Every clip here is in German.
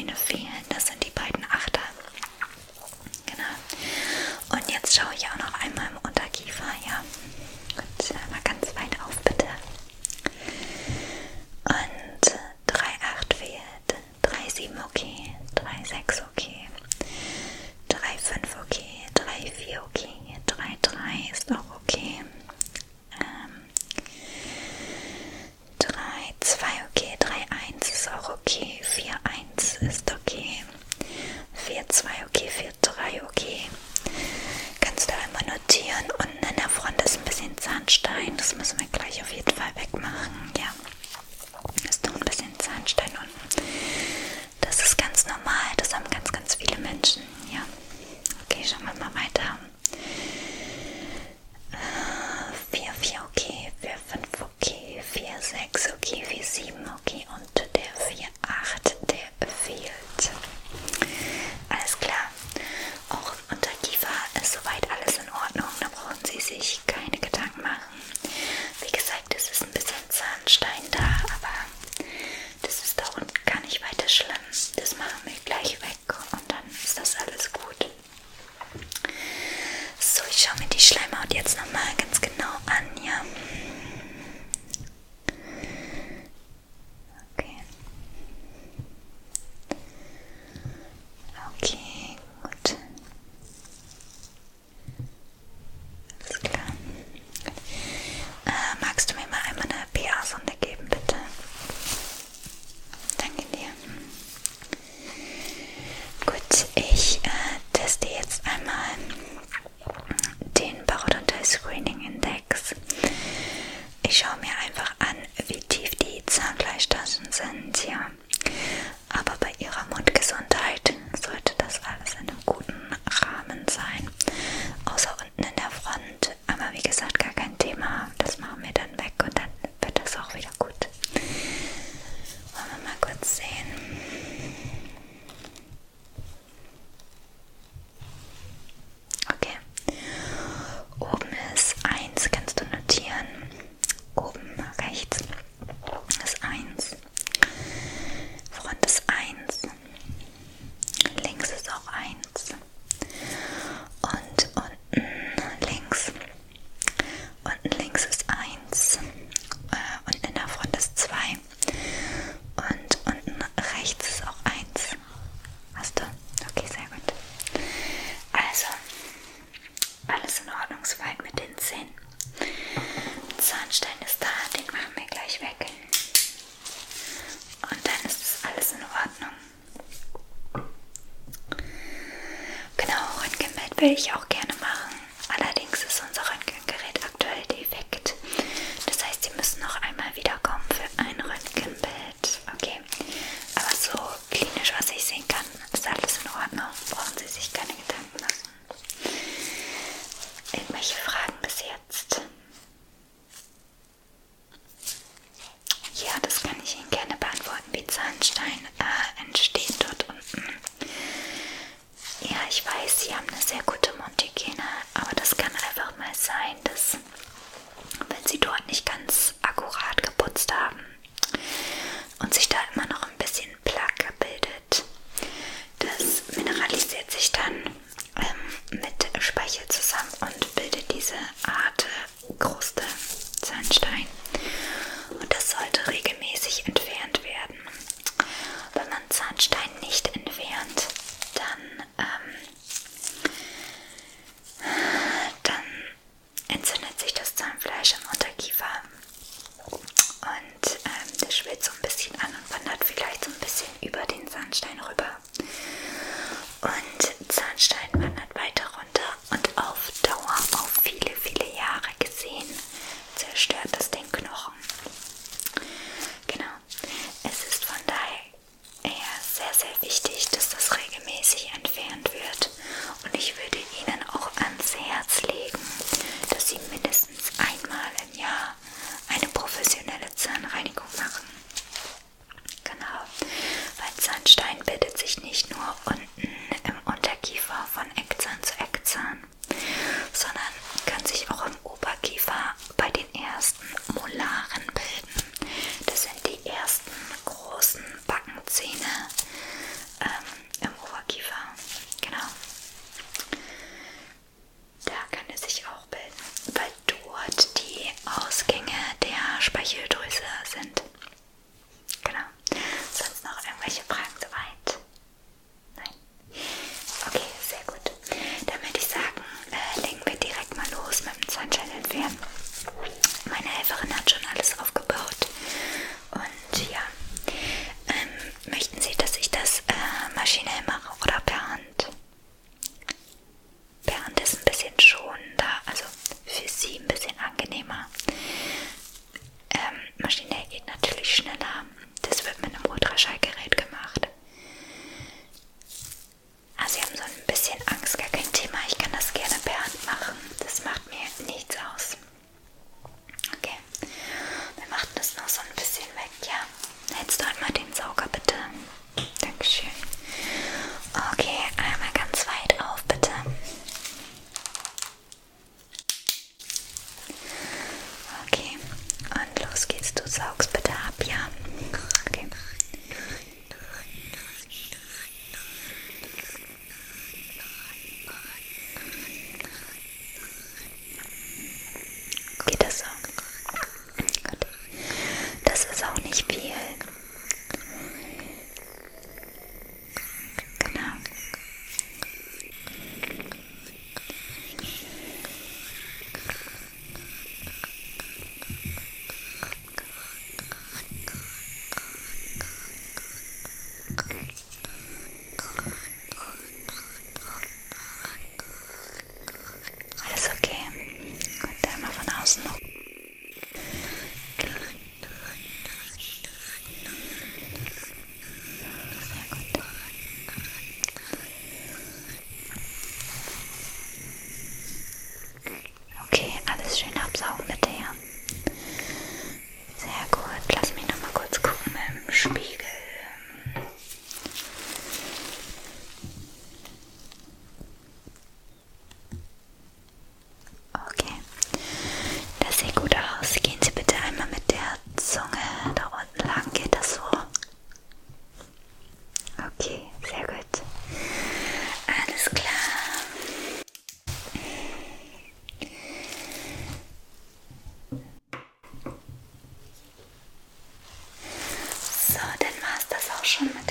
você. will ich auch gerne machen. Allerdings ist unser Röntgengerät aktuell defekt. Das heißt, Sie müssen noch einmal wiederkommen für ein Röntgenbild. Okay. Aber so klinisch, was ich sehen kann, ist alles in Ordnung. Brauchen Sie sich keine Gedanken machen. Irgendwelche Fragen bis jetzt? Ja, das kann ich Ihnen gerne beantworten, wie Zahnstein äh, entsteht. schwillt so ein bisschen an und wandert vielleicht so ein bisschen über den Sandstein rüber.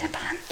der Bahn.